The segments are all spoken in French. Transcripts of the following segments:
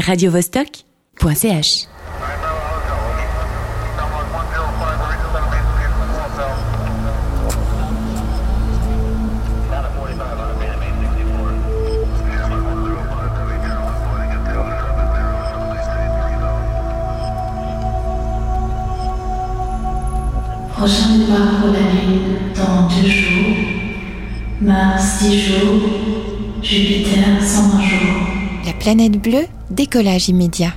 radiovostok.ch. Prochain départ pour la Lune dans deux jours, Mars dix jours, Jupiter 120 jours. La planète bleue, décollage immédiat.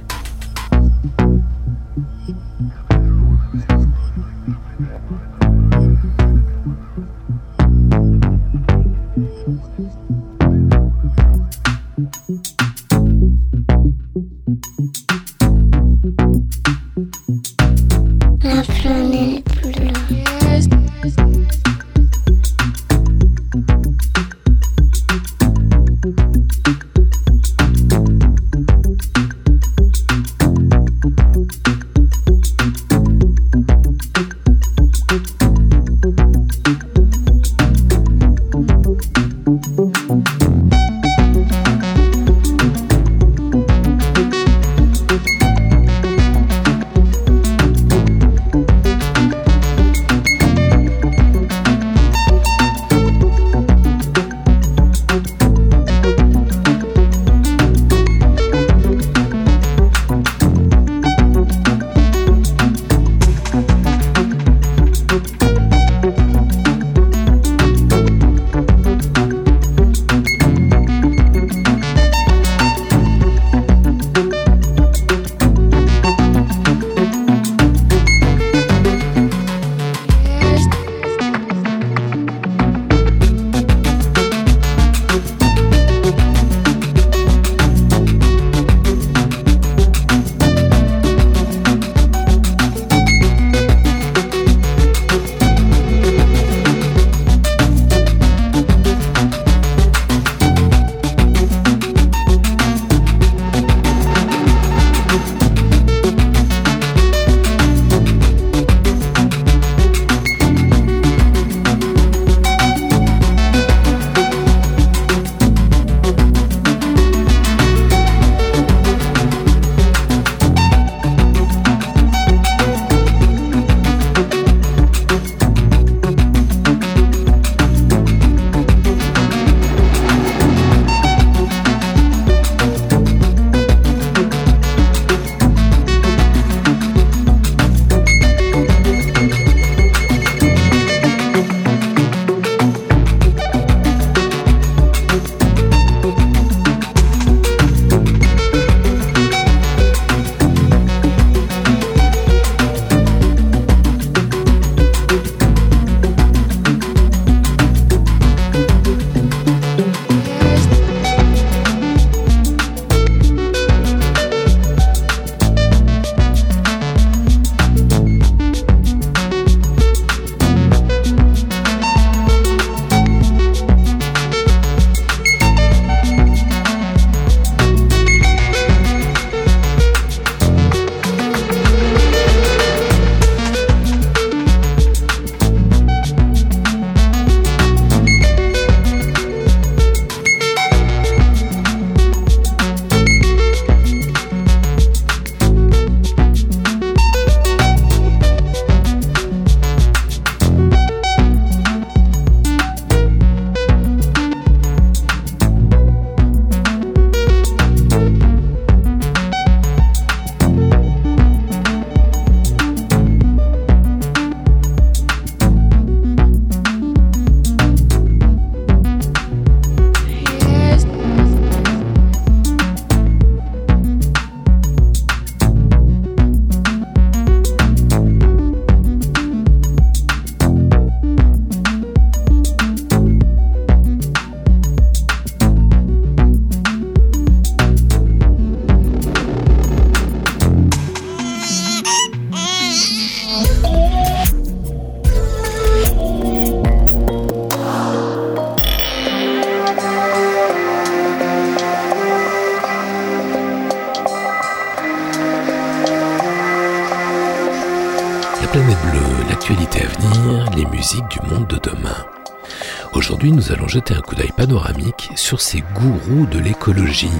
Jeter un coup d'œil panoramique sur ces gourous de l'écologie,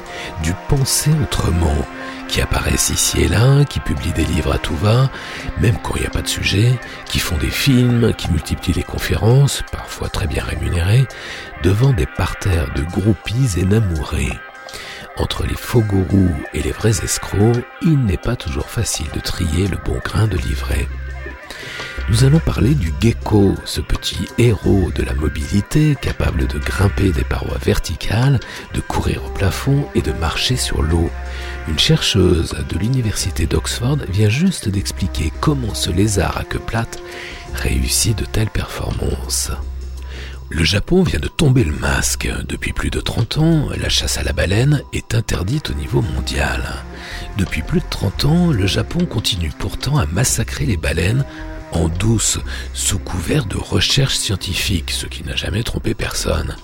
du penser autrement, qui apparaissent ici et là, qui publient des livres à tout va, même quand il n'y a pas de sujet, qui font des films, qui multiplient les conférences, parfois très bien rémunérées, devant des parterres de groupies énamourés. Entre les faux gourous et les vrais escrocs, il n'est pas toujours facile de trier le bon grain de livret. Nous allons parler du gecko, ce petit héros de la mobilité capable de grimper des parois verticales, de courir au plafond et de marcher sur l'eau. Une chercheuse de l'université d'Oxford vient juste d'expliquer comment ce lézard à queue plate réussit de telles performances. Le Japon vient de tomber le masque. Depuis plus de 30 ans, la chasse à la baleine est interdite au niveau mondial. Depuis plus de 30 ans, le Japon continue pourtant à massacrer les baleines en douce, sous couvert de recherche scientifique, ce qui n'a jamais trompé personne.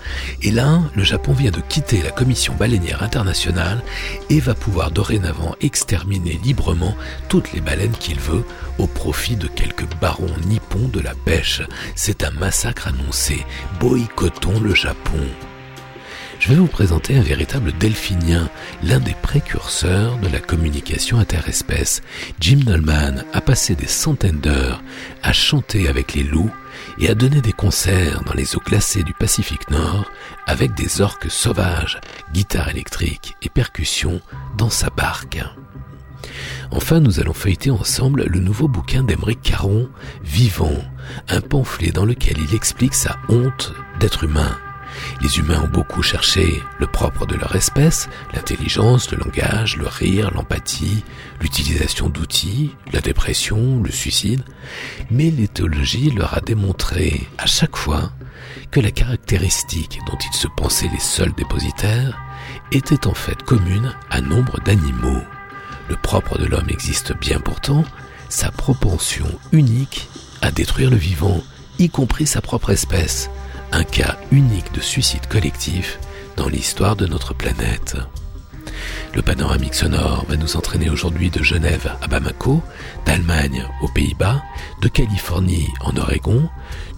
Et là, le Japon vient de quitter la Commission baleinière internationale et va pouvoir dorénavant exterminer librement toutes les baleines qu'il veut au profit de quelques barons nippons de la pêche. C'est un massacre annoncé. Boycottons le Japon je vais vous présenter un véritable delphinien, l'un des précurseurs de la communication interespèce. Jim Nolman a passé des centaines d'heures à chanter avec les loups et à donner des concerts dans les eaux glacées du Pacifique Nord avec des orques sauvages, guitare électrique et percussions dans sa barque. Enfin, nous allons feuilleter ensemble le nouveau bouquin d'Emeric Caron, Vivant, un pamphlet dans lequel il explique sa honte d'être humain les humains ont beaucoup cherché le propre de leur espèce, l'intelligence, le langage, le rire, l'empathie, l'utilisation d'outils, la dépression, le suicide, mais l'éthologie leur a démontré à chaque fois que la caractéristique dont ils se pensaient les seuls dépositaires était en fait commune à nombre d'animaux. Le propre de l'homme existe bien pourtant, sa propension unique à détruire le vivant, y compris sa propre espèce, un cas unique de suicide collectif dans l'histoire de notre planète. Le panoramique sonore va nous entraîner aujourd'hui de Genève à Bamako, d'Allemagne aux Pays-Bas, de Californie en Oregon,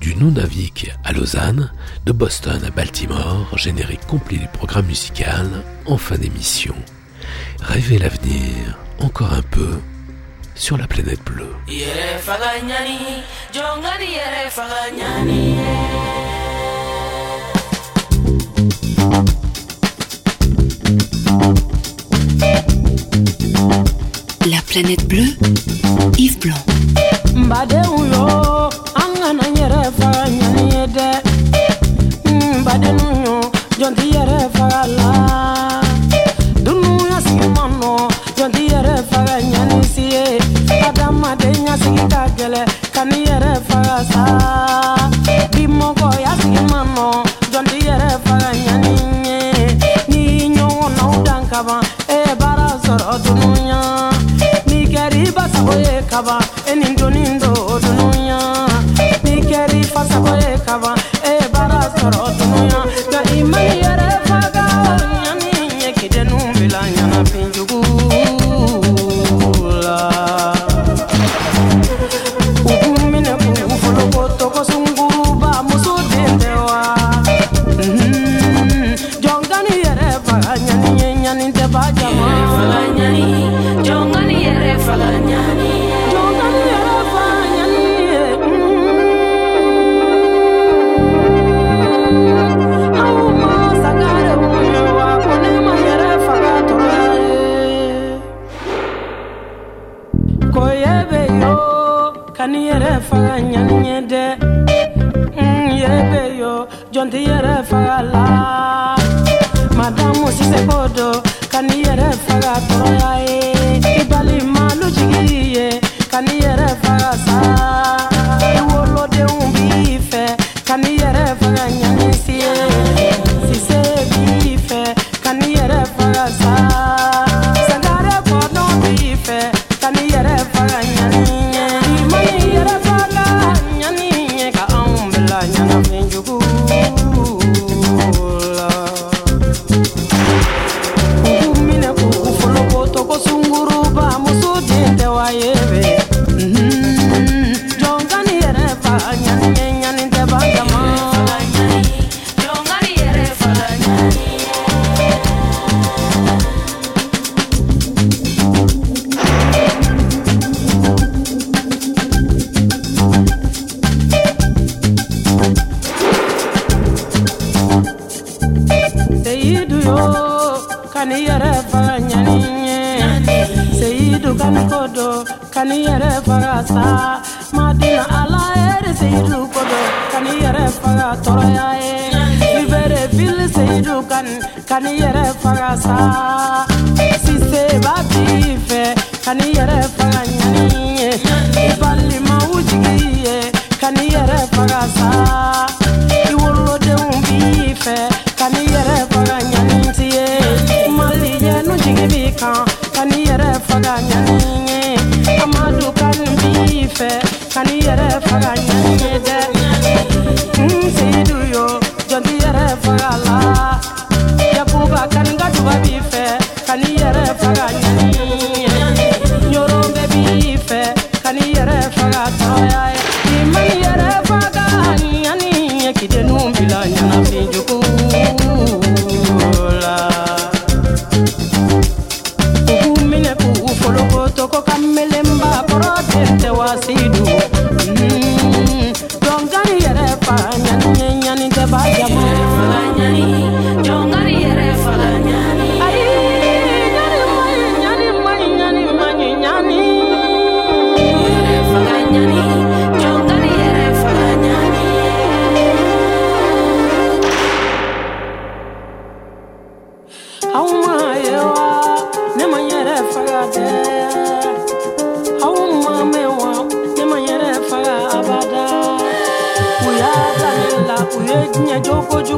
du Nunavik à Lausanne, de Boston à Baltimore, générique complet du programme musical en fin d'émission. Rêvez l'avenir encore un peu sur la planète bleue. La planète bleue, Yves Blanc. Badenw yo, an kana yɛrɛ faga ɲani ye dɛ. Badenw yo, yɛrɛ faga la. fasakoye kaba eni doni do dunuya ni kɛri fasakoye kaba e baara sɔrɔ dunuya wasidu dɔnkani yɛrɛ fa ɲani ye ɲani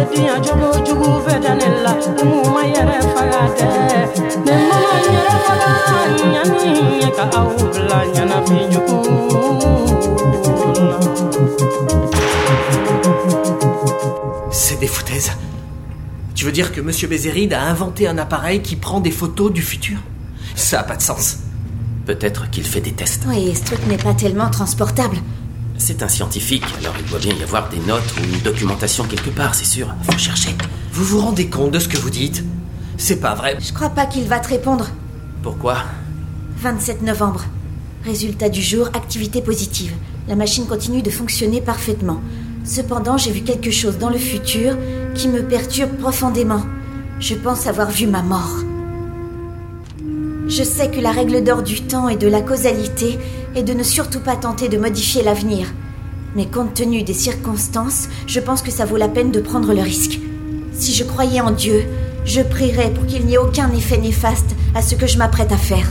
u ye diɲɛ jogo jugu bɛɛ da ne la u m'u ma yɛrɛ faga dɛ ne mana n yɛrɛ faga ɲani ye ka aw bila ɲanafin jugu la C'est des foutaises. Tu veux dire que Monsieur Bézéride a inventé un appareil qui prend des photos du futur? Ça a pas de sens. Peut-être qu'il fait des tests. Oui, ce truc n'est pas tellement transportable. C'est un scientifique, alors il doit bien y avoir des notes ou une documentation quelque part, c'est sûr. Faut chercher. Vous vous rendez compte de ce que vous dites? C'est pas vrai. Je crois pas qu'il va te répondre. Pourquoi? 27 novembre. Résultat du jour, activité positive. La machine continue de fonctionner parfaitement. Cependant, j'ai vu quelque chose dans le futur qui me perturbe profondément. Je pense avoir vu ma mort. Je sais que la règle d'or du temps et de la causalité est de ne surtout pas tenter de modifier l'avenir. Mais compte tenu des circonstances, je pense que ça vaut la peine de prendre le risque. Si je croyais en Dieu, je prierais pour qu'il n'y ait aucun effet néfaste à ce que je m'apprête à faire.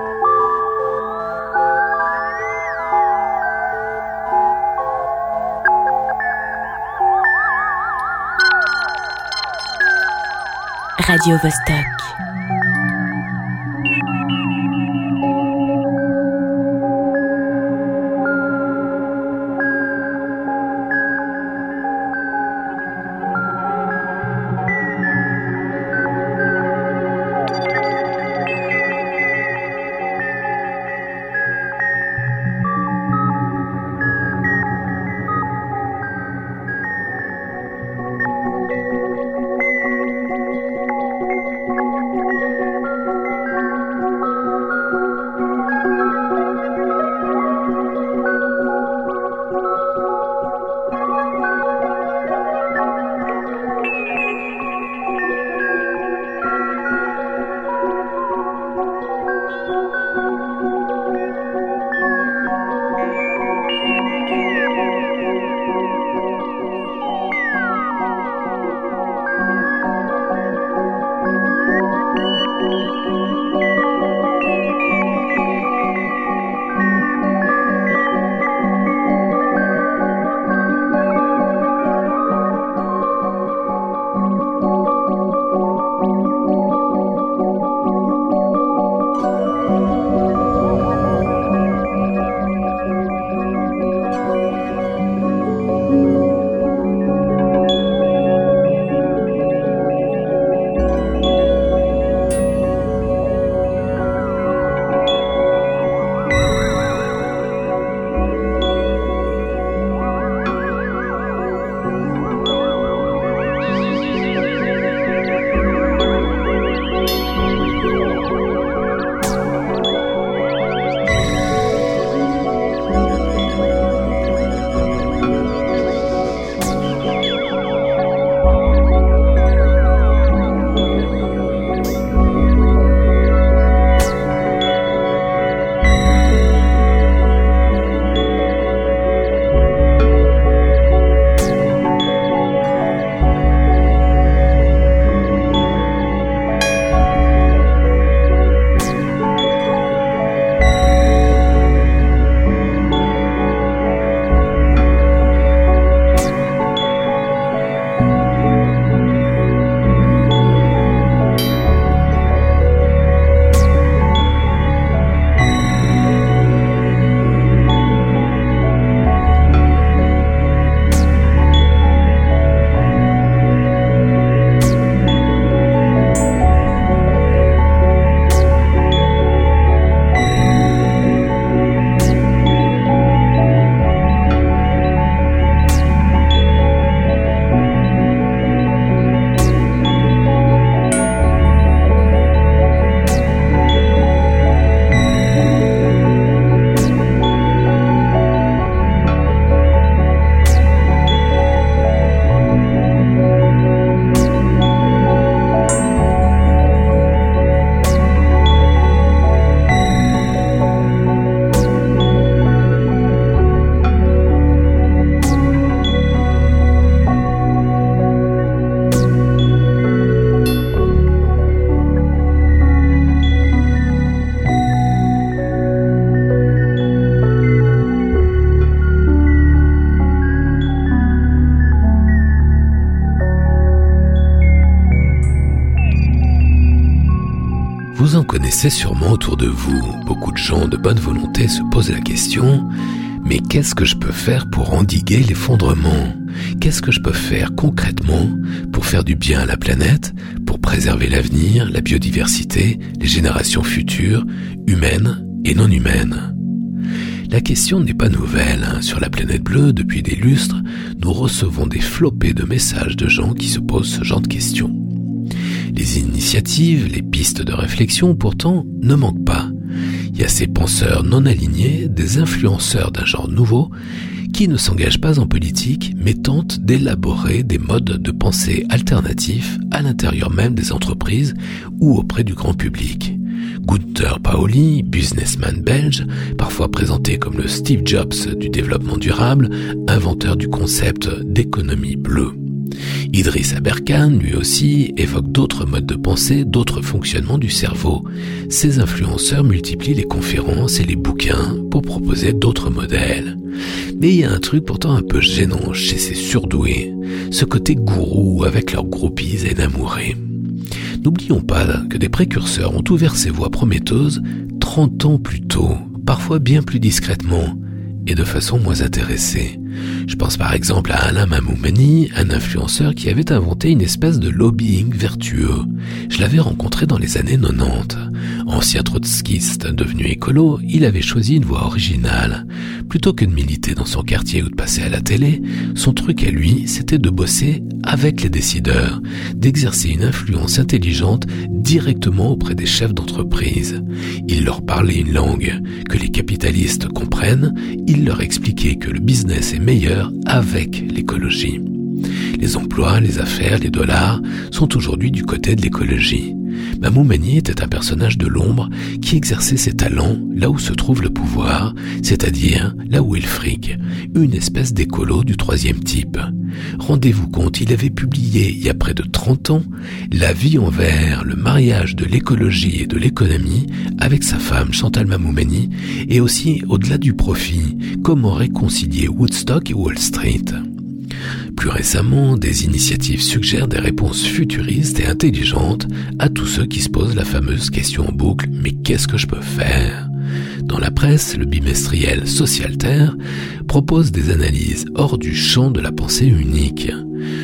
Radio Vostok. Connaissez sûrement autour de vous. Beaucoup de gens de bonne volonté se posent la question, mais qu'est-ce que je peux faire pour endiguer l'effondrement? Qu'est-ce que je peux faire concrètement pour faire du bien à la planète, pour préserver l'avenir, la biodiversité, les générations futures, humaines et non humaines? La question n'est pas nouvelle. hein. Sur la planète bleue, depuis des lustres, nous recevons des flopées de messages de gens qui se posent ce genre de questions. Les initiatives, les pistes de réflexion, pourtant, ne manquent pas. Il y a ces penseurs non alignés, des influenceurs d'un genre nouveau, qui ne s'engagent pas en politique, mais tentent d'élaborer des modes de pensée alternatifs à l'intérieur même des entreprises ou auprès du grand public. Gunther Paoli, businessman belge, parfois présenté comme le Steve Jobs du développement durable, inventeur du concept d'économie bleue. Idriss Aberkan, lui aussi, évoque d'autres modes de pensée, d'autres fonctionnements du cerveau. Ces influenceurs multiplient les conférences et les bouquins pour proposer d'autres modèles. Mais il y a un truc pourtant un peu gênant chez ces surdoués, ce côté gourou avec leurs groupies et d'amourés. N'oublions pas que des précurseurs ont ouvert ces voies prometteuses 30 ans plus tôt, parfois bien plus discrètement et de façon moins intéressée. Je pense par exemple à Alain Mamoumani, un influenceur qui avait inventé une espèce de lobbying vertueux. Je l'avais rencontré dans les années 90. Ancien trotskiste devenu écolo, il avait choisi une voie originale. Plutôt que de militer dans son quartier ou de passer à la télé, son truc à lui, c'était de bosser avec les décideurs, d'exercer une influence intelligente directement auprès des chefs d'entreprise. Il leur parlait une langue que les capitalistes comprennent, il leur expliquait que le business est meilleur avec l'écologie. Les emplois, les affaires, les dollars sont aujourd'hui du côté de l'écologie. Mamou Mani était un personnage de l'ombre qui exerçait ses talents là où se trouve le pouvoir, c'est-à-dire là où est le fric, une espèce d'écolo du troisième type. Rendez-vous compte, il avait publié il y a près de 30 ans La vie envers le mariage de l'écologie et de l'économie avec sa femme Chantal Mamoumani et aussi au-delà du profit, comment réconcilier Woodstock et Wall Street. Plus récemment, des initiatives suggèrent des réponses futuristes et intelligentes à tous ceux qui se posent la fameuse question en boucle mais qu'est-ce que je peux faire? Dans la presse, le bimestriel Socialterre propose des analyses hors du champ de la pensée unique.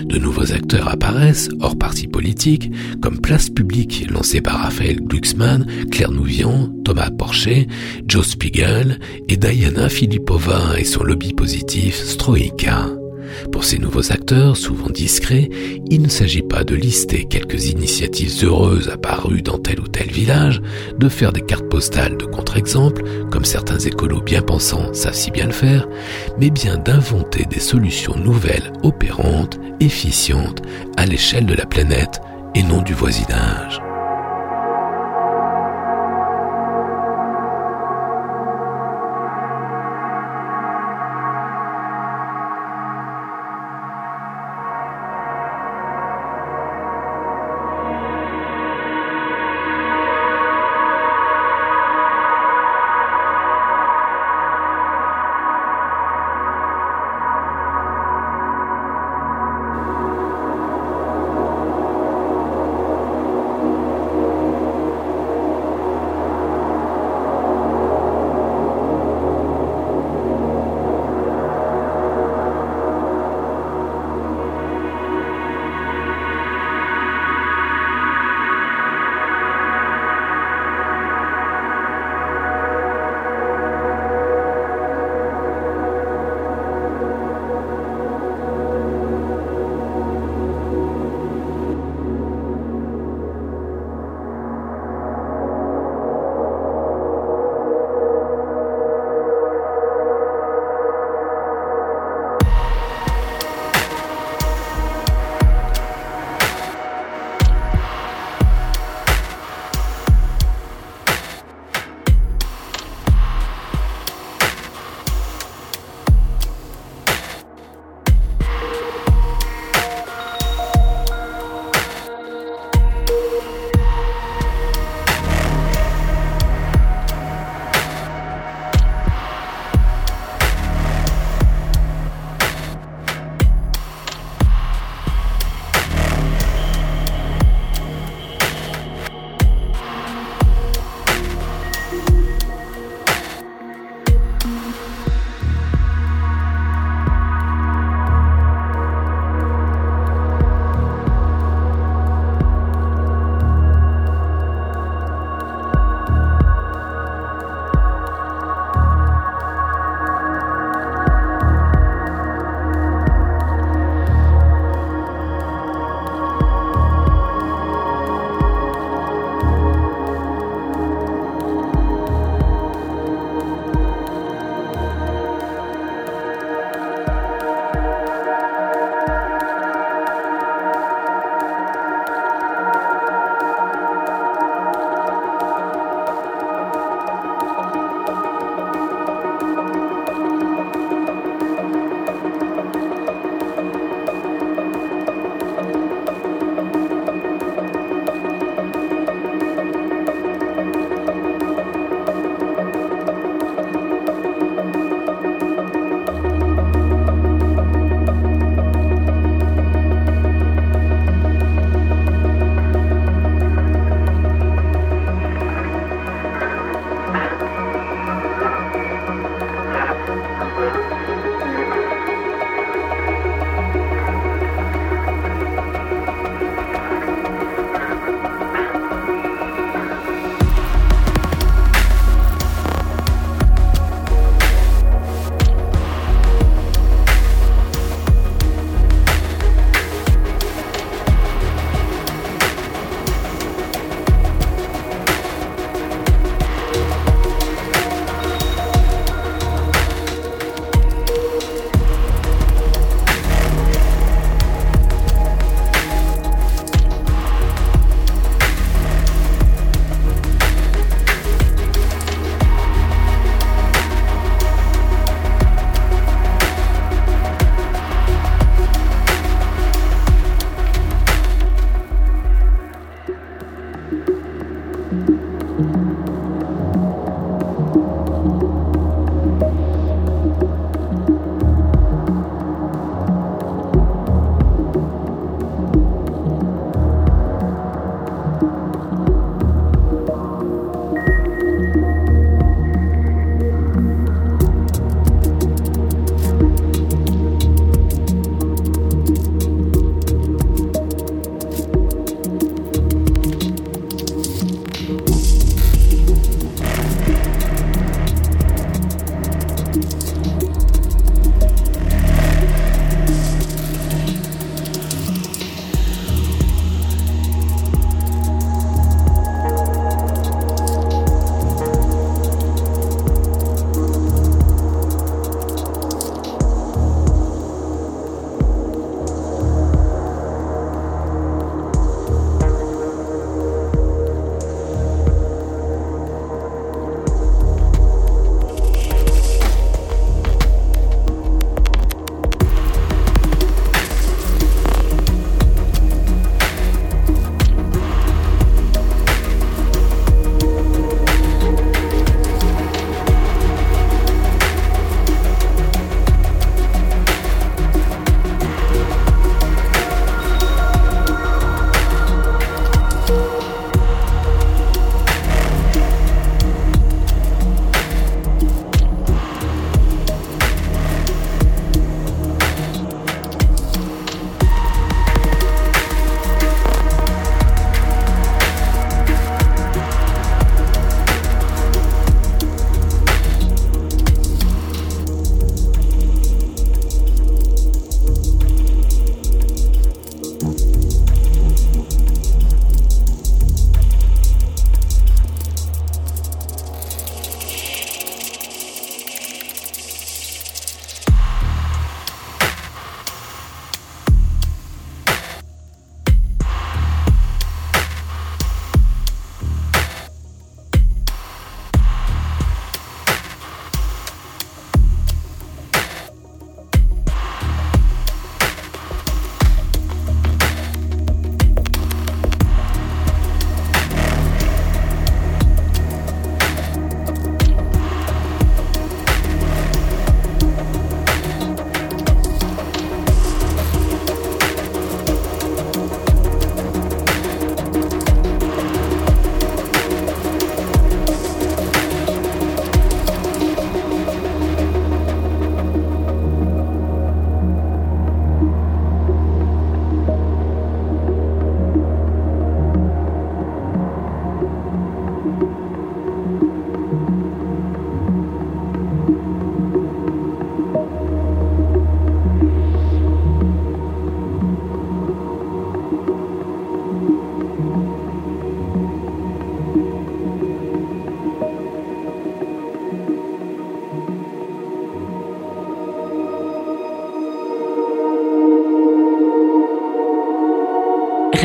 De nouveaux acteurs apparaissent, hors parti politique, comme Place Publique lancée par Raphaël Glucksmann, Claire Nouvian, Thomas Porcher, Joe Spiegel et Diana Filipova et son lobby positif Stroika. Pour ces nouveaux acteurs, souvent discrets, il ne s'agit pas de lister quelques initiatives heureuses apparues dans tel ou tel village, de faire des cartes postales de contre-exemple, comme certains écolos bien pensants savent si bien le faire, mais bien d'inventer des solutions nouvelles, opérantes, efficientes, à l'échelle de la planète et non du voisinage.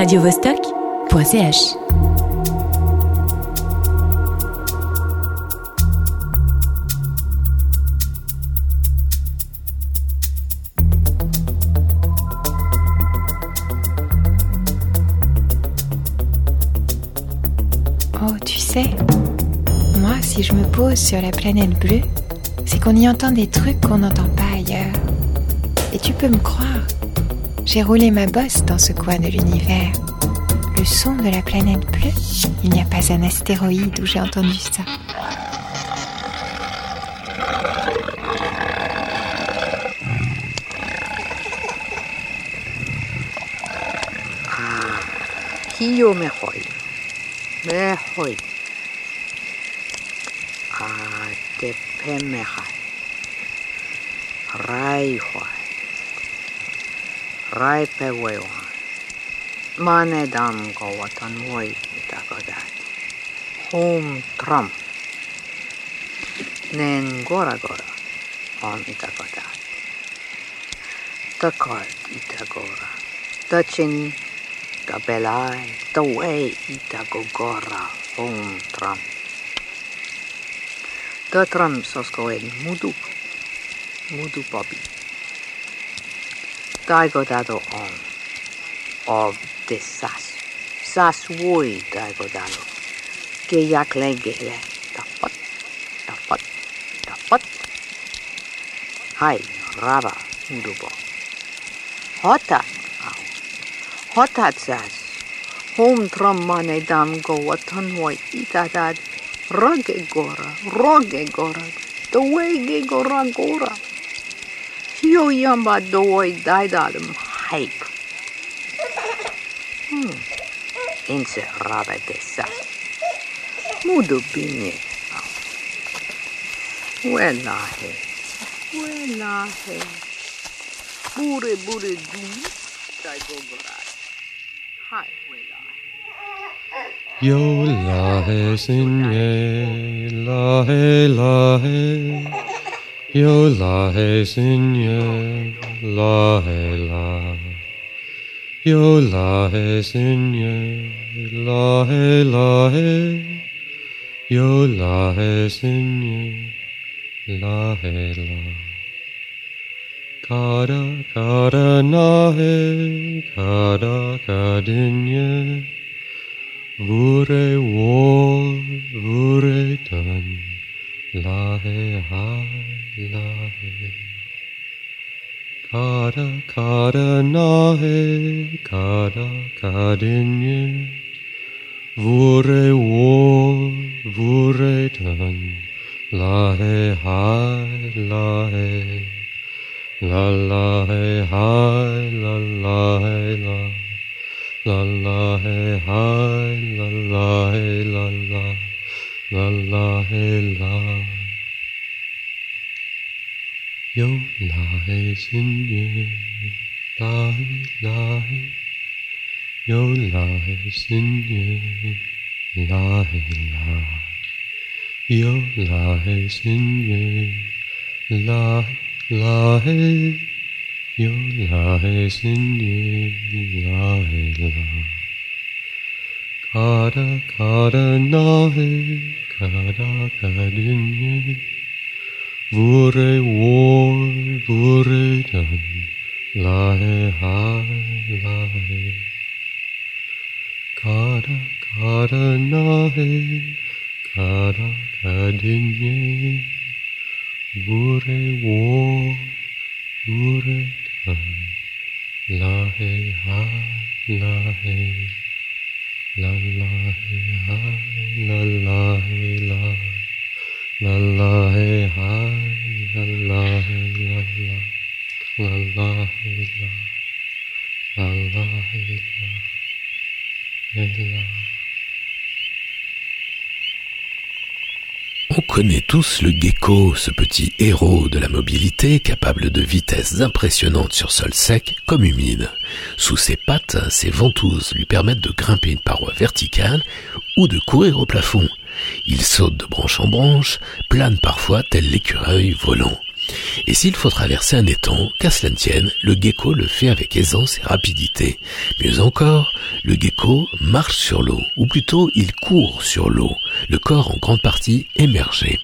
radiovostok.ch Oh, tu sais, moi, si je me pose sur la planète bleue, c'est qu'on y entend des trucs qu'on n'entend pas ailleurs. Et tu peux me croire, j'ai roulé ma bosse dans ce coin de l'univers. Le son de la planète bleue, il n'y a pas un astéroïde où j'ai entendu ça. Kiyo me hoy. Me hoy. raipewewa. Mane dam gowatan woi itakodat. hom tram. Nen gora gora on itakodat. Takart itagora. Tachini tabelai tawei itagogora hom tram. Tatram soskoen mudu. Mudu papi. Daigodado on, of the sas, sas wui Daigodado, que ya klengele, tapot, tapot, tapot, hai, rava, udubo, hota, au, hota sas, home trom mane dam go watan wai itadad, roge gora, roge gora, the way gora gora. Uyuyorum bak dovoj, daj da idem hajk. Hmm. Inseravate. Mudu pinje. Uelahe. Uelahe. Bure, bure, dumi. Daj dobraj. Haj, uelahe. Jo, lahe, sinje, lahe, lahe. Yo la he sin ye, la he la. Yo la he sin ye, la he la he. Yo la he sin ye, la he la. Kada kada nahe, kada kadinye. Vure war, vure tan, Lave, lave. Kada, kada, nahe, kada, kadinye. Vure wo, vure tan. Lahe, hai, lahe. La lahe, hai, la lahe, la. La lahe, hai, la lahe, la. la, la, la, la, la, la, la, la La la hey la. Yo la hey sin ye. La hey la hey. Yo la hey sin ye. La hey la. Yo la hey sin ye. La. La hey, yo la hey sin ye, la hey la. Kada kada na hey, karaka dinye vure war vure dan lahe hai lahe kara kara nahe karaka dinye vure war vure dan lahe hai lahe la hey, la la hey ha, la la hey la, la la hey ha, la la hey la la, la la hey la, la la hey la, hey la. On connaît tous le gecko, ce petit héros de la mobilité capable de vitesses impressionnantes sur sol sec comme humide. Sous ses pattes, ses ventouses lui permettent de grimper une paroi verticale ou de courir au plafond. Il saute de branche en branche, plane parfois tel l'écureuil volant. Et s'il faut traverser un étang, qu'à cela ne tienne, le gecko le fait avec aisance et rapidité. Mieux encore, le gecko marche sur l'eau, ou plutôt il court sur l'eau, le corps en grande partie émergé.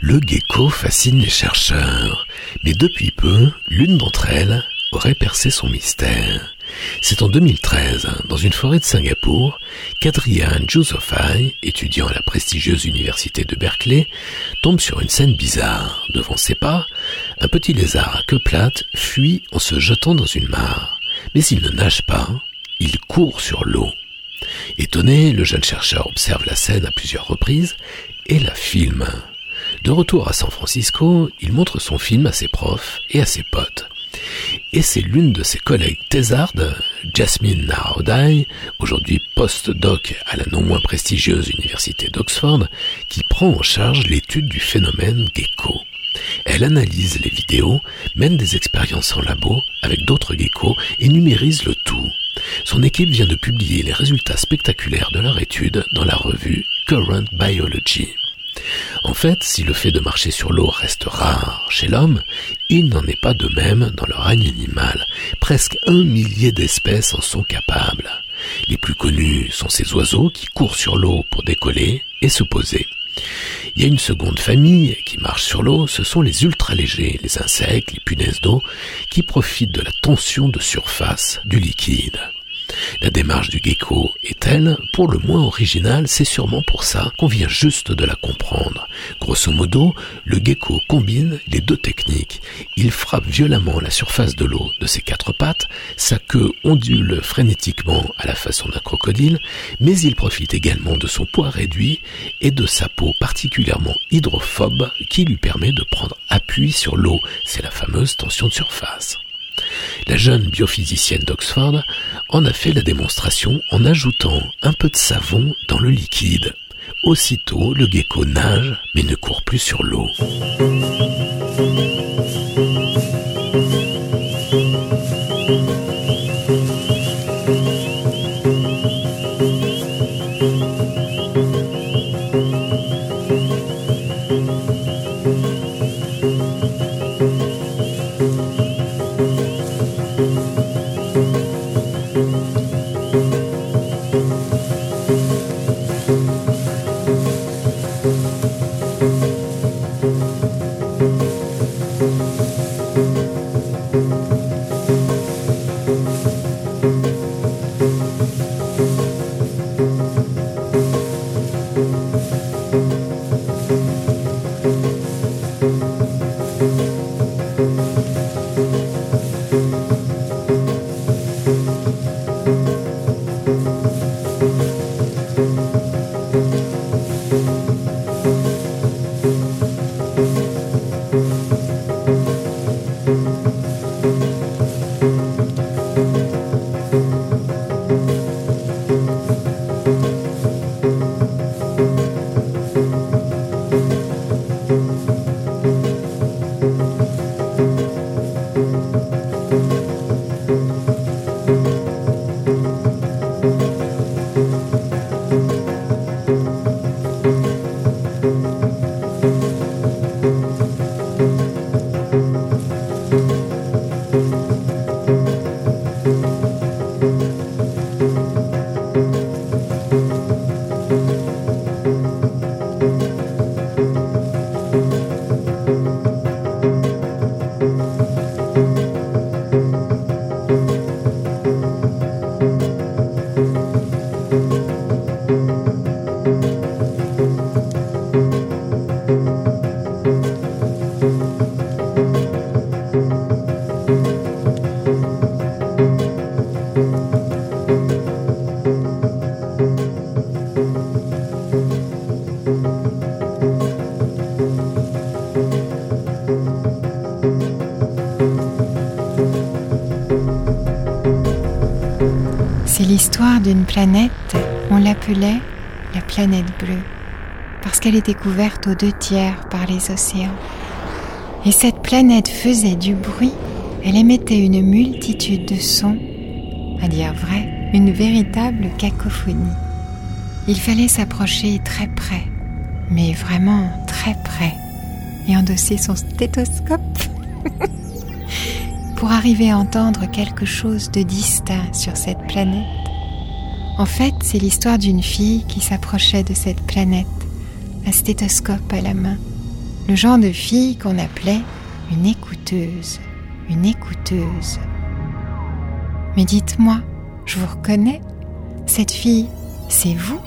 Le gecko fascine les chercheurs, mais depuis peu, l'une d'entre elles aurait percé son mystère. C'est en 2013, dans une forêt de Singapour, qu'Adrian Josofai, étudiant à la prestigieuse université de Berkeley, tombe sur une scène bizarre. Devant ses pas, un petit lézard à queue plate fuit en se jetant dans une mare. Mais il ne nage pas, il court sur l'eau. Étonné, le jeune chercheur observe la scène à plusieurs reprises et la filme. De retour à San Francisco, il montre son film à ses profs et à ses potes. Et c'est l'une de ses collègues thésardes, Jasmine Narodai, aujourd'hui post-doc à la non moins prestigieuse université d'Oxford, qui prend en charge l'étude du phénomène gecko. Elle analyse les vidéos, mène des expériences en labo avec d'autres geckos et numérise le tout. Son équipe vient de publier les résultats spectaculaires de leur étude dans la revue Current Biology. En fait, si le fait de marcher sur l'eau reste rare chez l'homme, il n'en est pas de même dans le règne animal. Presque un millier d'espèces en sont capables. Les plus connus sont ces oiseaux qui courent sur l'eau pour décoller et se poser. Il y a une seconde famille qui marche sur l'eau, ce sont les ultra-légers, les insectes, les punaises d'eau, qui profitent de la tension de surface du liquide. La démarche du gecko est-elle pour le moins originale C'est sûrement pour ça qu'on vient juste de la comprendre. Grosso modo, le gecko combine les deux techniques. Il frappe violemment la surface de l'eau de ses quatre pattes, sa queue ondule frénétiquement à la façon d'un crocodile, mais il profite également de son poids réduit et de sa peau particulièrement hydrophobe qui lui permet de prendre appui sur l'eau. C'est la fameuse tension de surface. La jeune biophysicienne d'Oxford en a fait la démonstration en ajoutant un peu de savon dans le liquide. Aussitôt, le gecko nage mais ne court plus sur l'eau. D'une planète, on l'appelait la planète bleue, parce qu'elle était couverte aux deux tiers par les océans. Et cette planète faisait du bruit, elle émettait une multitude de sons, à dire vrai, une véritable cacophonie. Il fallait s'approcher très près, mais vraiment très près. et endosser son stéthoscope pour arriver à entendre quelque chose de distinct sur cette planète. En fait, c'est l'histoire d'une fille qui s'approchait de cette planète, un stéthoscope à la main, le genre de fille qu'on appelait une écouteuse, une écouteuse. Mais dites-moi, je vous reconnais, cette fille, c'est vous?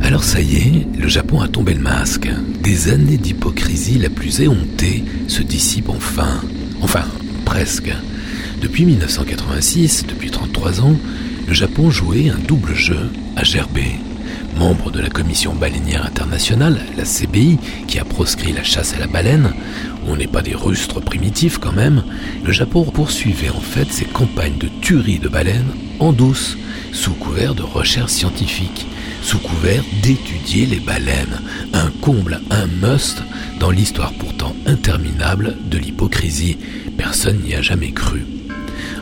Alors ça y est, le Japon a tombé le masque. Des années d'hypocrisie la plus éhontée se dissipent enfin. Enfin, presque. Depuis 1986, depuis 33 ans, le Japon jouait un double jeu à gerber. Membre de la Commission baleinière internationale, la CBI, qui a proscrit la chasse à la baleine, on n'est pas des rustres primitifs quand même, le Japon poursuivait en fait ses campagnes de tuerie de baleines en douce, sous couvert de recherche scientifique, sous couvert d'étudier les baleines, un comble, un must dans l'histoire pourtant interminable de l'hypocrisie. Personne n'y a jamais cru.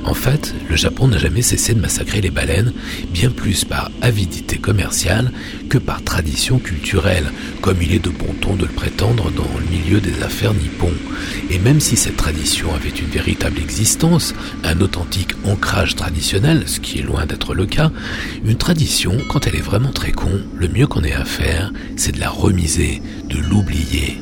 En fait, le Japon n'a jamais cessé de massacrer les baleines, bien plus par avidité commerciale que par tradition culturelle, comme il est de bon ton de le prétendre dans le milieu des affaires nippon. Et même si cette tradition avait une véritable existence, un authentique ancrage traditionnel, ce qui est loin d'être le cas, une tradition, quand elle est vraiment très con, le mieux qu'on ait à faire, c'est de la remiser, de l'oublier.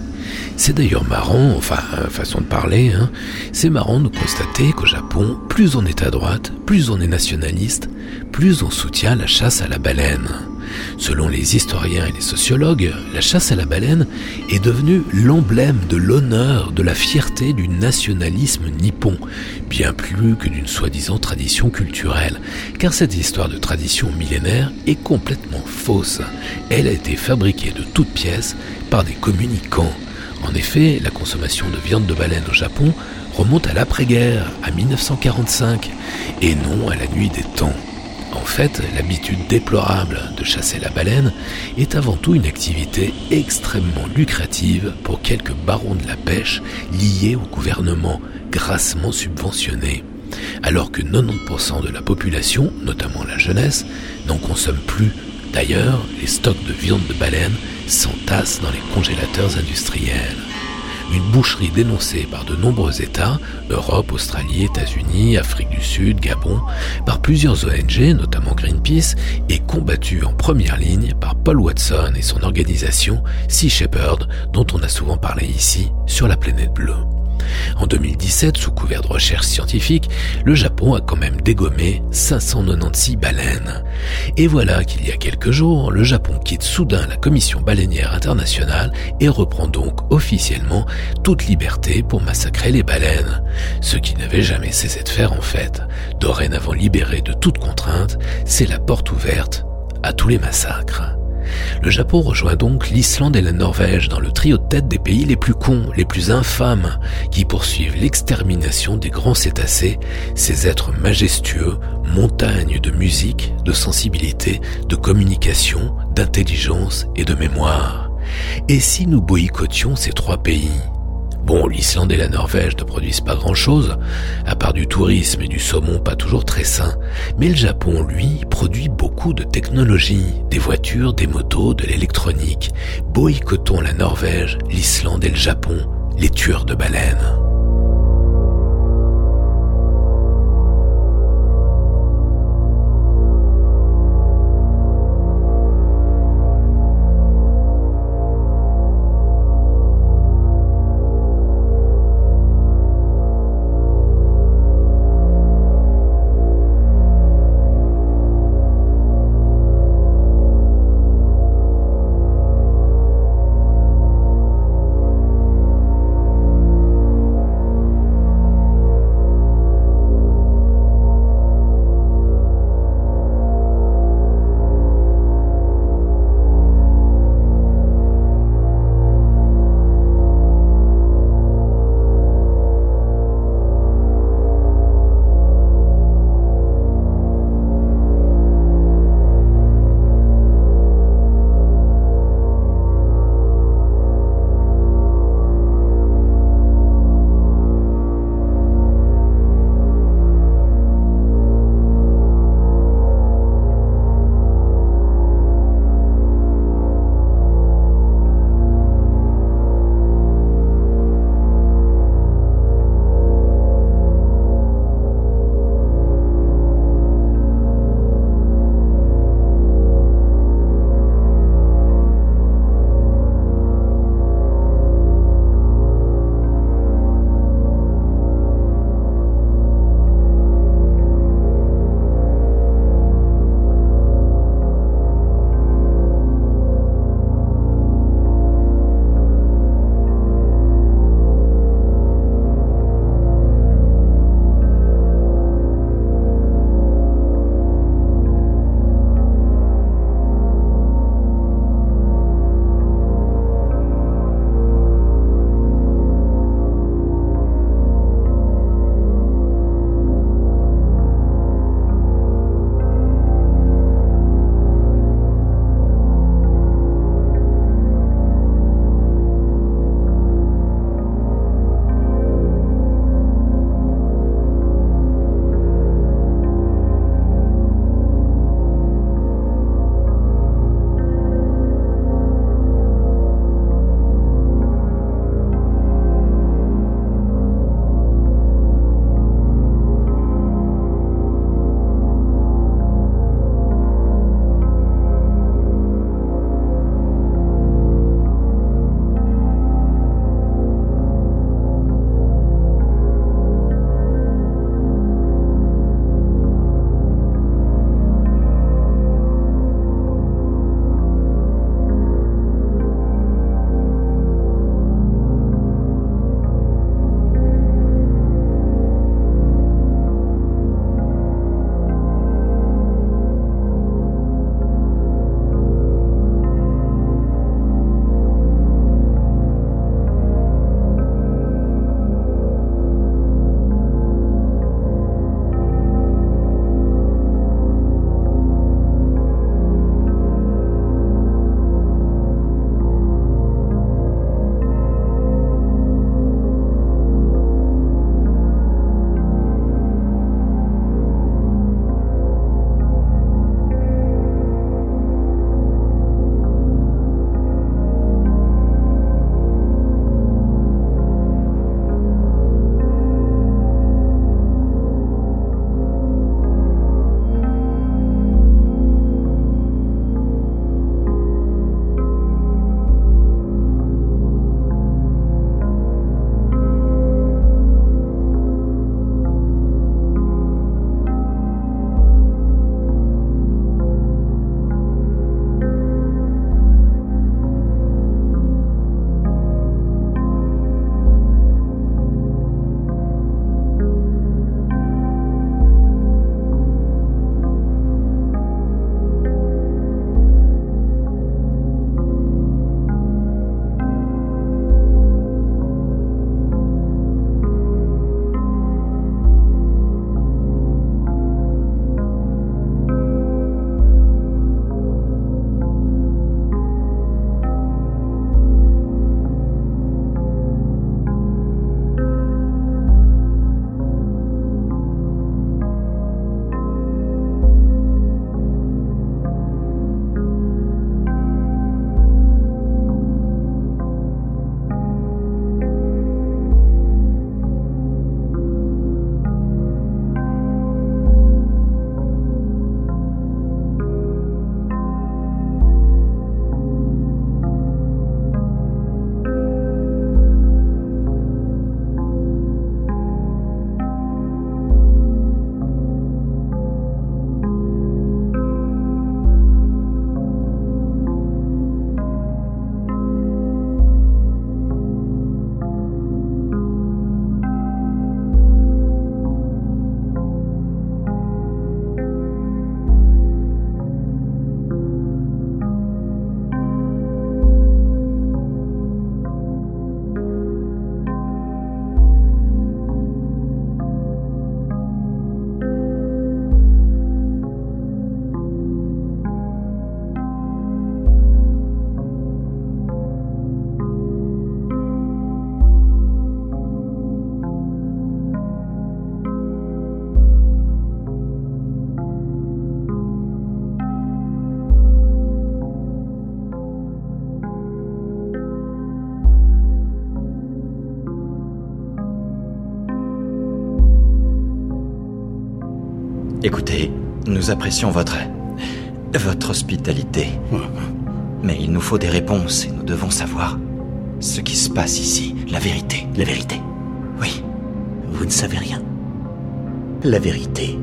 C'est d'ailleurs marrant, enfin, façon de parler, hein, c'est marrant de constater qu'au Japon, plus on est à droite, plus on est nationaliste, plus on soutient la chasse à la baleine. Selon les historiens et les sociologues, la chasse à la baleine est devenue l'emblème de l'honneur, de la fierté du nationalisme nippon, bien plus que d'une soi-disant tradition culturelle, car cette histoire de tradition millénaire est complètement fausse. Elle a été fabriquée de toutes pièces par des communicants. En effet, la consommation de viande de baleine au Japon remonte à l'après-guerre, à 1945, et non à la nuit des temps. En fait, l'habitude déplorable de chasser la baleine est avant tout une activité extrêmement lucrative pour quelques barons de la pêche liés au gouvernement grassement subventionné. Alors que 90% de la population, notamment la jeunesse, n'en consomme plus. D'ailleurs, les stocks de viande de baleine s'entassent dans les congélateurs industriels. Une boucherie dénoncée par de nombreux États, Europe, Australie, États-Unis, Afrique du Sud, Gabon, par plusieurs ONG, notamment Greenpeace, et combattue en première ligne par Paul Watson et son organisation Sea Shepherd, dont on a souvent parlé ici sur la planète bleue. En 2017, sous couvert de recherche scientifique, le Japon a quand même dégommé 596 baleines. Et voilà qu'il y a quelques jours, le Japon quitte soudain la Commission baleinière internationale et reprend donc officiellement toute liberté pour massacrer les baleines. Ce qui n'avait jamais cessé de faire en fait. Dorénavant libéré de toute contrainte, c'est la porte ouverte à tous les massacres. Le Japon rejoint donc l'Islande et la Norvège dans le trio de tête des pays les plus cons, les plus infâmes, qui poursuivent l'extermination des grands cétacés, ces êtres majestueux, montagnes de musique, de sensibilité, de communication, d'intelligence et de mémoire. Et si nous boycottions ces trois pays? Bon, l'Islande et la Norvège ne produisent pas grand-chose, à part du tourisme et du saumon pas toujours très sain, mais le Japon, lui, produit beaucoup de technologies, des voitures, des motos, de l'électronique. Boycottons la Norvège, l'Islande et le Japon, les tueurs de baleines. Écoutez, nous apprécions votre. votre hospitalité. Mais il nous faut des réponses et nous devons savoir ce qui se passe ici, la vérité. La vérité Oui. Vous ne savez rien. La vérité,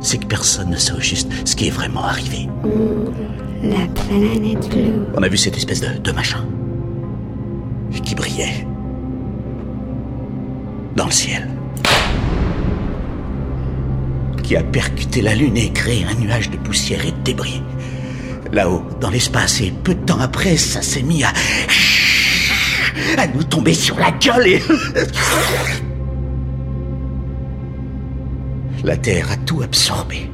c'est que personne ne sait au juste ce qui est vraiment arrivé. La planète bleue. On a vu cette espèce de, de machin qui brillait dans le ciel, qui a percuté la Lune et créé un nuage de poussière et de débris. Là-haut, dans l'espace, et peu de temps après, ça s'est mis à... à nous tomber sur la gueule et... La Terre a tout absorbé.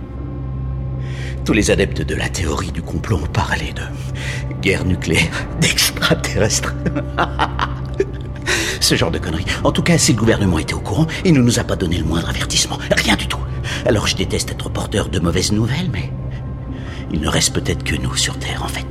Tous les adeptes de la théorie du complot ont parlé de guerre nucléaire, d'extraterrestres. Ce genre de conneries. En tout cas, si le gouvernement était au courant, il ne nous a pas donné le moindre avertissement. Rien du tout. Alors je déteste être porteur de mauvaises nouvelles, mais il ne reste peut-être que nous sur Terre, en fait.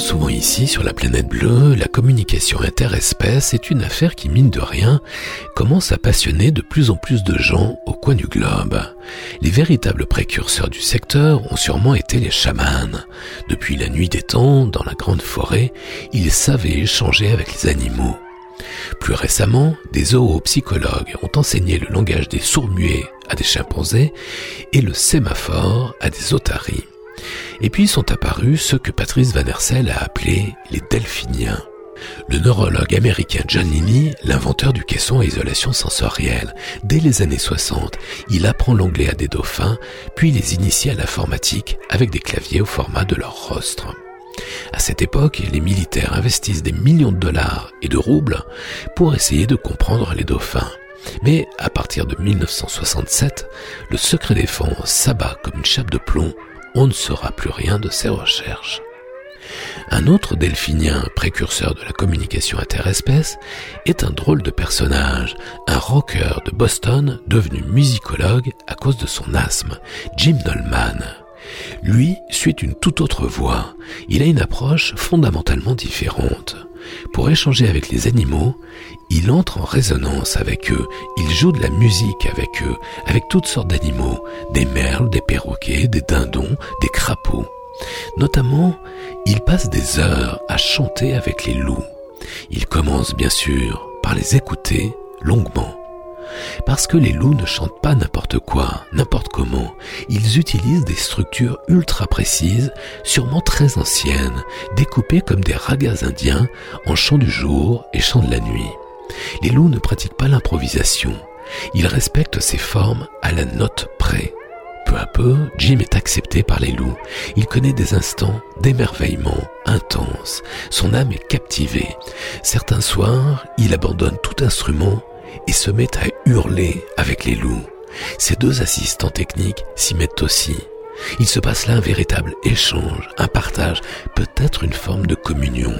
Souvent ici, sur la planète bleue, la communication interespèce est une affaire qui, mine de rien, commence à passionner de plus en plus de gens au coin du globe. Les véritables précurseurs du secteur ont sûrement été les chamans. Depuis la nuit des temps, dans la grande forêt, ils savaient échanger avec les animaux. Plus récemment, des zoopsychologues ont enseigné le langage des sourds-muets à des chimpanzés et le sémaphore à des otaries. Et puis sont apparus ceux que Patrice Van Hersel a appelés les delphiniens. Le neurologue américain John Lilly, l'inventeur du caisson à isolation sensorielle, dès les années 60, il apprend l'anglais à des dauphins, puis les initie à l'informatique avec des claviers au format de leur rostre. À cette époque, les militaires investissent des millions de dollars et de roubles pour essayer de comprendre les dauphins. Mais à partir de 1967, le secret défense s'abat comme une chape de plomb, on ne saura plus rien de ces recherches. Un autre delphinien précurseur de la communication interespèce est un drôle de personnage, un rocker de Boston devenu musicologue à cause de son asthme, Jim Dolman. Lui suit une toute autre voie. Il a une approche fondamentalement différente. Pour échanger avec les animaux, il entre en résonance avec eux, il joue de la musique avec eux, avec toutes sortes d'animaux, des merles, des perroquets, des dindons, des crapauds. Notamment, il passe des heures à chanter avec les loups. Il commence bien sûr par les écouter longuement. Parce que les loups ne chantent pas n'importe quoi, n'importe comment. Ils utilisent des structures ultra précises, sûrement très anciennes, découpées comme des ragas indiens en chant du jour et chant de la nuit. Les loups ne pratiquent pas l'improvisation. Ils respectent ces formes à la note près. Peu à peu, Jim est accepté par les loups. Il connaît des instants d'émerveillement intense. Son âme est captivée. Certains soirs, il abandonne tout instrument et se met à hurler avec les loups. Ses deux assistants techniques s'y mettent aussi. Il se passe là un véritable échange, un partage, peut-être une forme de communion.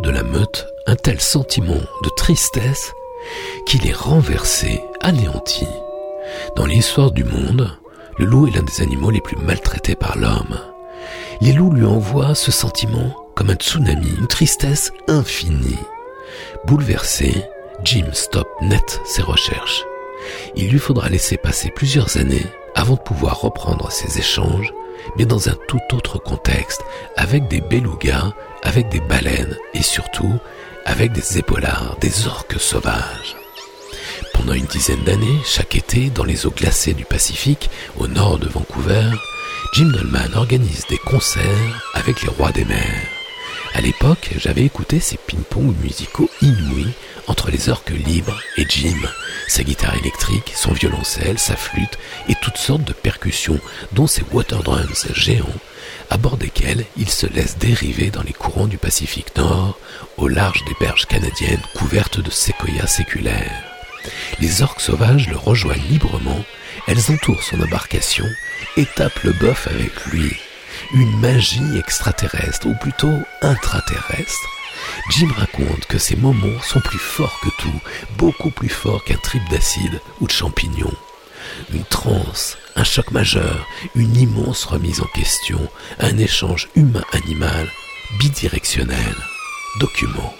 De la meute un tel sentiment de tristesse qu'il est renversé, anéanti. Dans l'histoire du monde, le loup est l'un des animaux les plus maltraités par l'homme. Les loups lui envoient ce sentiment comme un tsunami, une tristesse infinie. Bouleversé, Jim stoppe net ses recherches. Il lui faudra laisser passer plusieurs années avant de pouvoir reprendre ses échanges mais dans un tout autre contexte, avec des belugas, avec des baleines et surtout avec des épaulards, des orques sauvages. Pendant une dizaine d'années, chaque été, dans les eaux glacées du Pacifique, au nord de Vancouver, Jim Dolman organise des concerts avec les rois des mers. À l'époque, j'avais écouté ces ping-pong musicaux inouïs entre les orques libres et Jim, sa guitare électrique, son violoncelle, sa flûte et toutes sortes de percussions, dont ces water drums géants, à bord desquels il se laisse dériver dans les courants du Pacifique Nord, au large des berges canadiennes couvertes de séquoias séculaires. Les orques sauvages le rejoignent librement, elles entourent son embarcation et tapent le bœuf avec lui. Une magie extraterrestre, ou plutôt intraterrestre, Jim raconte que ces moments sont plus forts que tout, beaucoup plus forts qu'un trip d'acide ou de champignons. Une transe, un choc majeur, une immense remise en question, un échange humain-animal bidirectionnel. Document.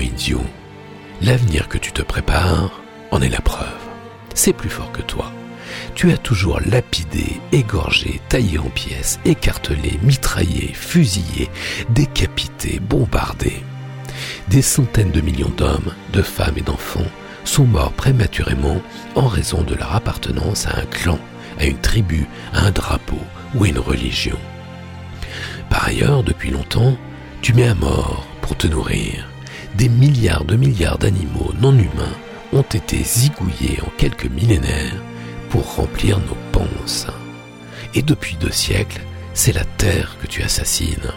Idiot. L'avenir que tu te prépares en est la preuve. C'est plus fort que toi. Tu as toujours lapidé, égorgé, taillé en pièces, écartelé, mitraillé, fusillé, décapité, bombardé. Des centaines de millions d'hommes, de femmes et d'enfants sont morts prématurément en raison de leur appartenance à un clan, à une tribu, à un drapeau ou à une religion. Par ailleurs, depuis longtemps, tu mets à mort pour te nourrir. Des milliards de milliards d'animaux non humains ont été zigouillés en quelques millénaires pour remplir nos panses. Et depuis deux siècles, c'est la terre que tu assassines.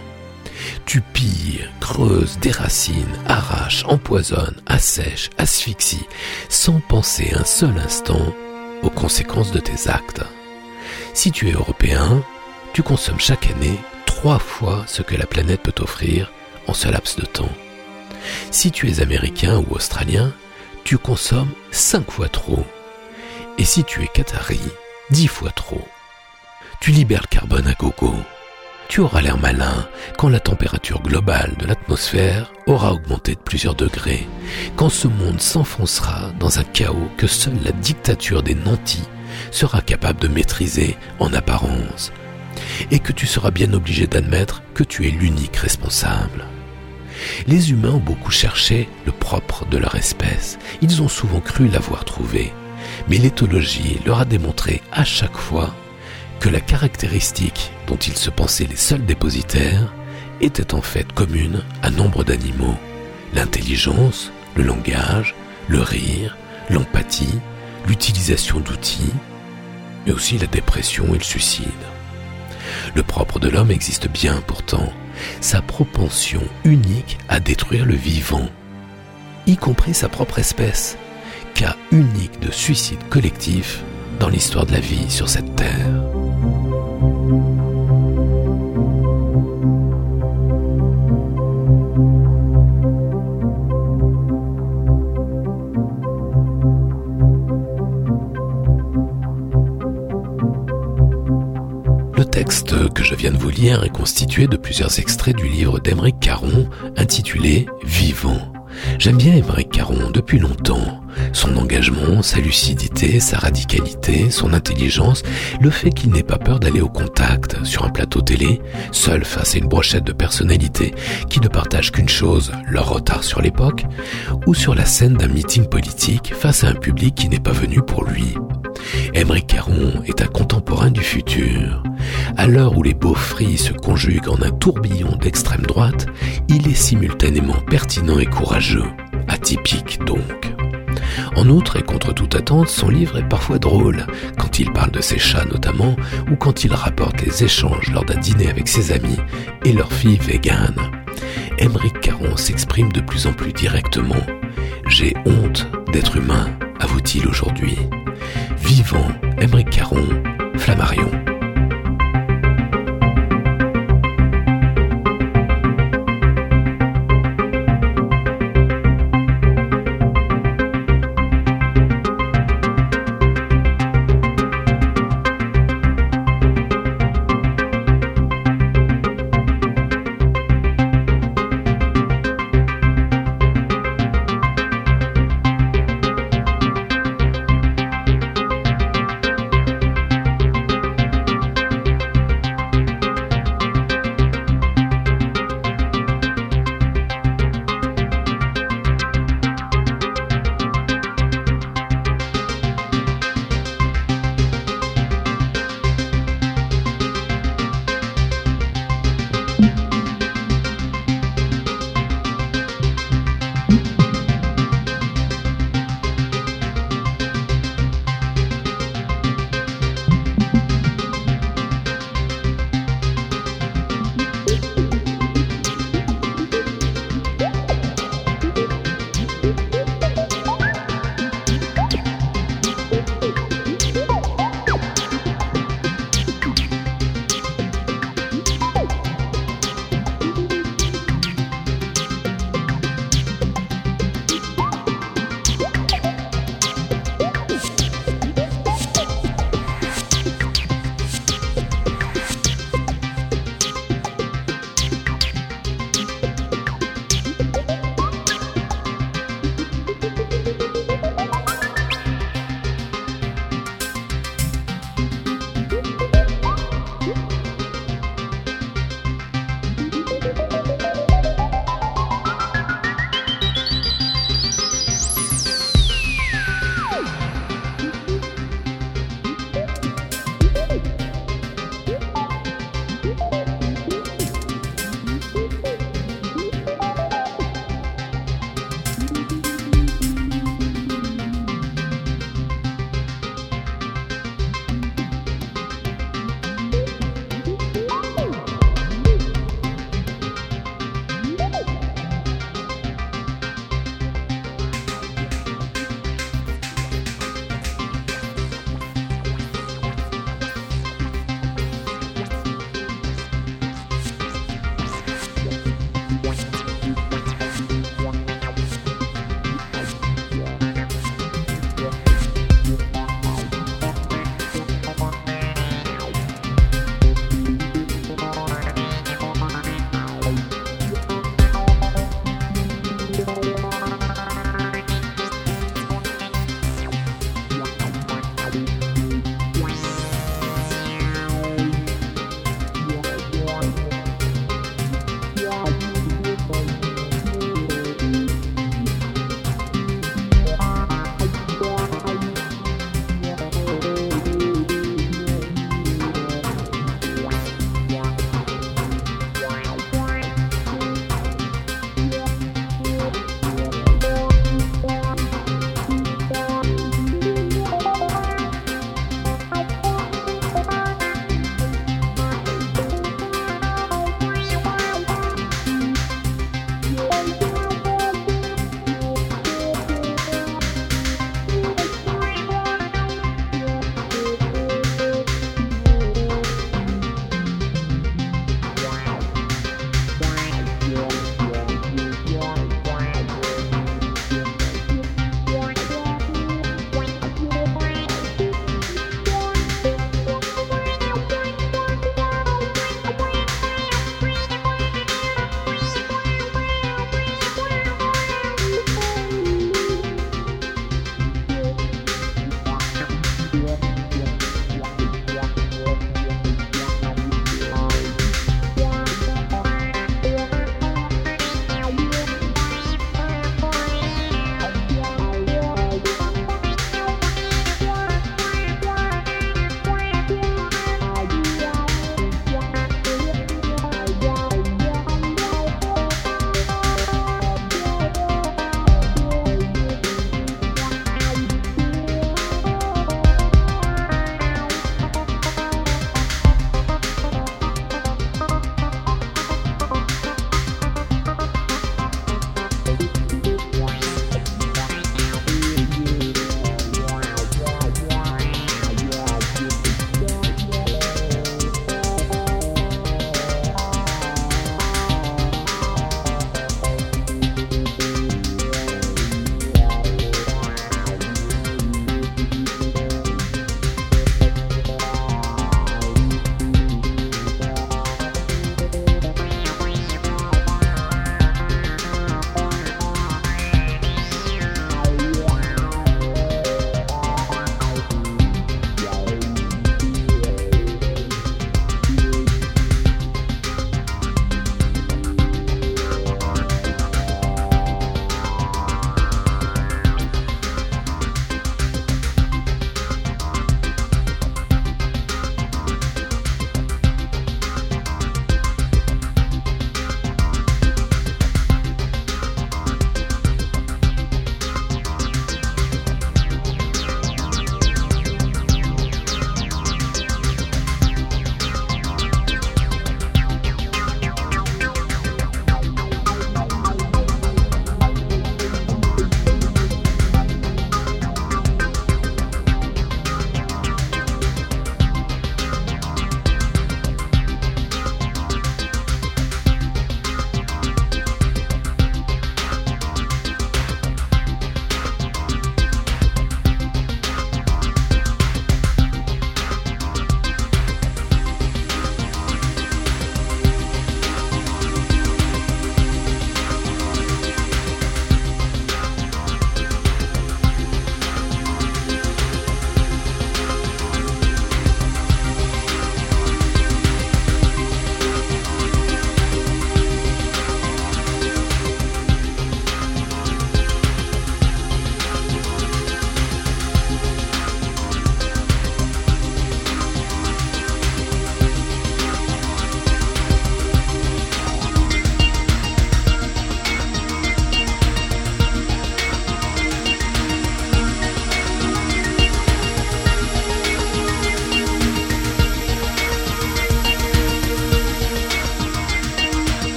Tu pilles, creuses, déracines, arraches, empoisonnes, assèches, asphyxies, sans penser un seul instant aux conséquences de tes actes. Si tu es européen, tu consommes chaque année trois fois ce que la planète peut offrir en ce laps de temps. Si tu es américain ou australien, tu consommes cinq fois trop. Et si tu es qatari, dix fois trop. Tu libères le carbone à gogo. Tu auras l'air malin quand la température globale de l'atmosphère aura augmenté de plusieurs degrés, quand ce monde s'enfoncera dans un chaos que seule la dictature des nantis sera capable de maîtriser en apparence, et que tu seras bien obligé d'admettre que tu es l'unique responsable. Les humains ont beaucoup cherché le propre de leur espèce. Ils ont souvent cru l'avoir trouvé. Mais l'éthologie leur a démontré à chaque fois que la caractéristique dont ils se pensaient les seuls dépositaires était en fait commune à nombre d'animaux. L'intelligence, le langage, le rire, l'empathie, l'utilisation d'outils, mais aussi la dépression et le suicide. Le propre de l'homme existe bien pourtant, sa propension unique à détruire le vivant, y compris sa propre espèce, cas unique de suicide collectif dans l'histoire de la vie sur cette terre. Texte que je viens de vous lire est constitué de plusieurs extraits du livre d'Emeric Caron intitulé Vivant. J'aime bien Émeric Caron depuis longtemps. Son engagement, sa lucidité, sa radicalité, son intelligence, le fait qu'il n'ait pas peur d'aller au contact sur un plateau télé, seul face à une brochette de personnalités qui ne partagent qu'une chose, leur retard sur l'époque, ou sur la scène d'un meeting politique face à un public qui n'est pas venu pour lui. Émeric Caron est un contemporain du futur. À l'heure où les beaux fris se conjuguent en un tourbillon d'extrême droite, il est simultanément pertinent et courageux, atypique donc. En outre, et contre toute attente, son livre est parfois drôle, quand il parle de ses chats notamment, ou quand il rapporte les échanges lors d'un dîner avec ses amis et leur fille végane. Émeric Caron s'exprime de plus en plus directement. J'ai honte d'être humain, avoue-t-il aujourd'hui. Vivant, Émeric Caron, Flammarion.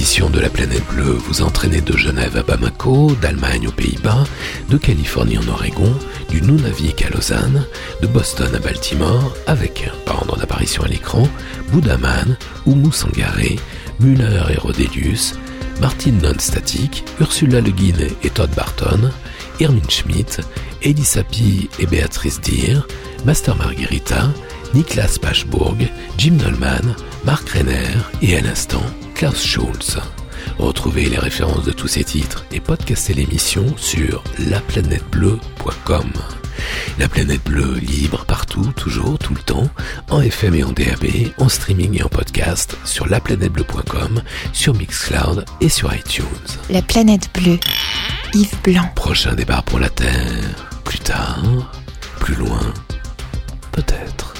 De la planète bleue vous entraînez de Genève à Bamako, d'Allemagne aux Pays-Bas, de Californie en Oregon, du Nunavik à Lausanne, de Boston à Baltimore, avec, par ordre d'apparition à l'écran, Boudaman, Oumu Sangaré, Muller et Rodelius, Martin Non-Static, Ursula Le Guin et Todd Barton, Irmin Schmidt, Eddie Sapi et Béatrice Deer, Master Margherita, Niklas Pachbourg, Jim Nolman, Mark Renner et à l'instant Klaus Schulz. Retrouvez les références de tous ces titres et podcastez l'émission sur laplanètebleu.com. La planète bleue libre partout, toujours, tout le temps, en FM et en DAB, en streaming et en podcast, sur laplanètebleu.com, sur Mixcloud et sur iTunes. La planète bleue. Yves Blanc. Prochain départ pour la Terre, plus tard, plus loin, peut-être.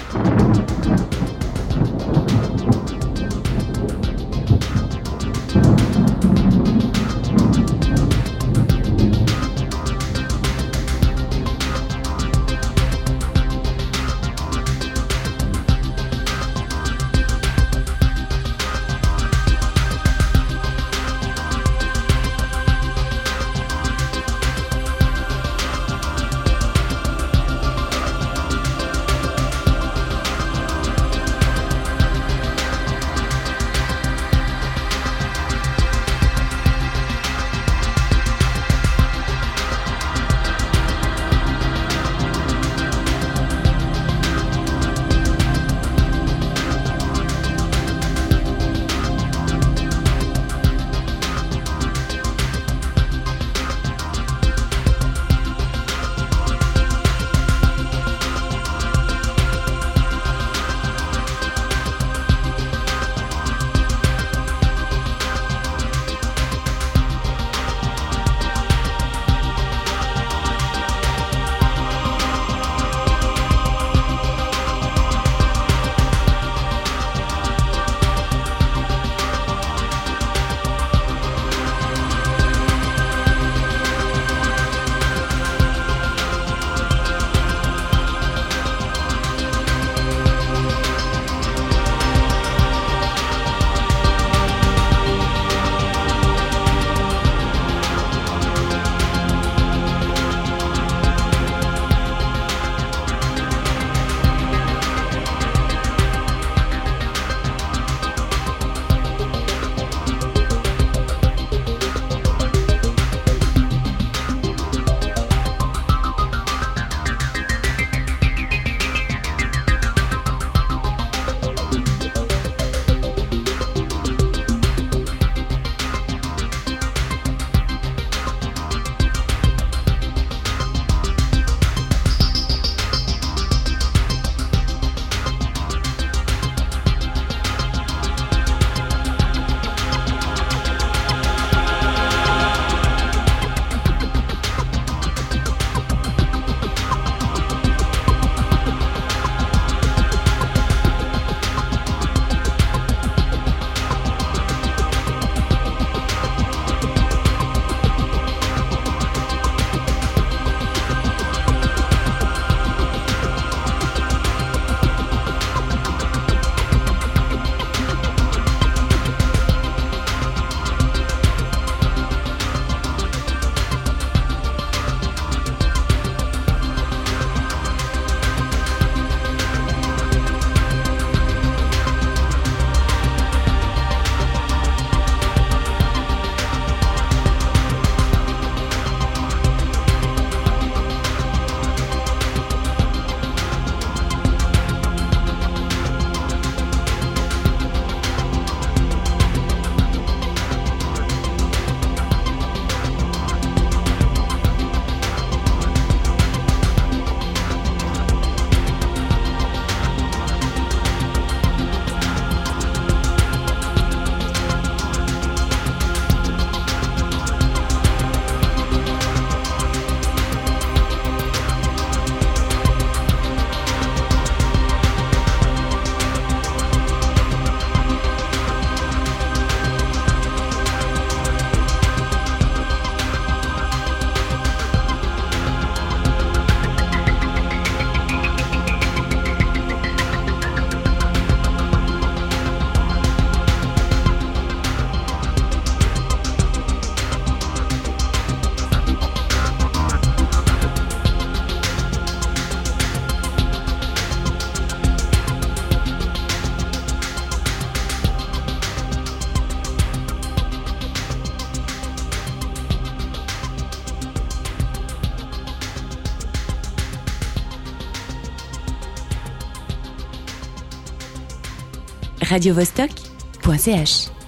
radiovostok.ch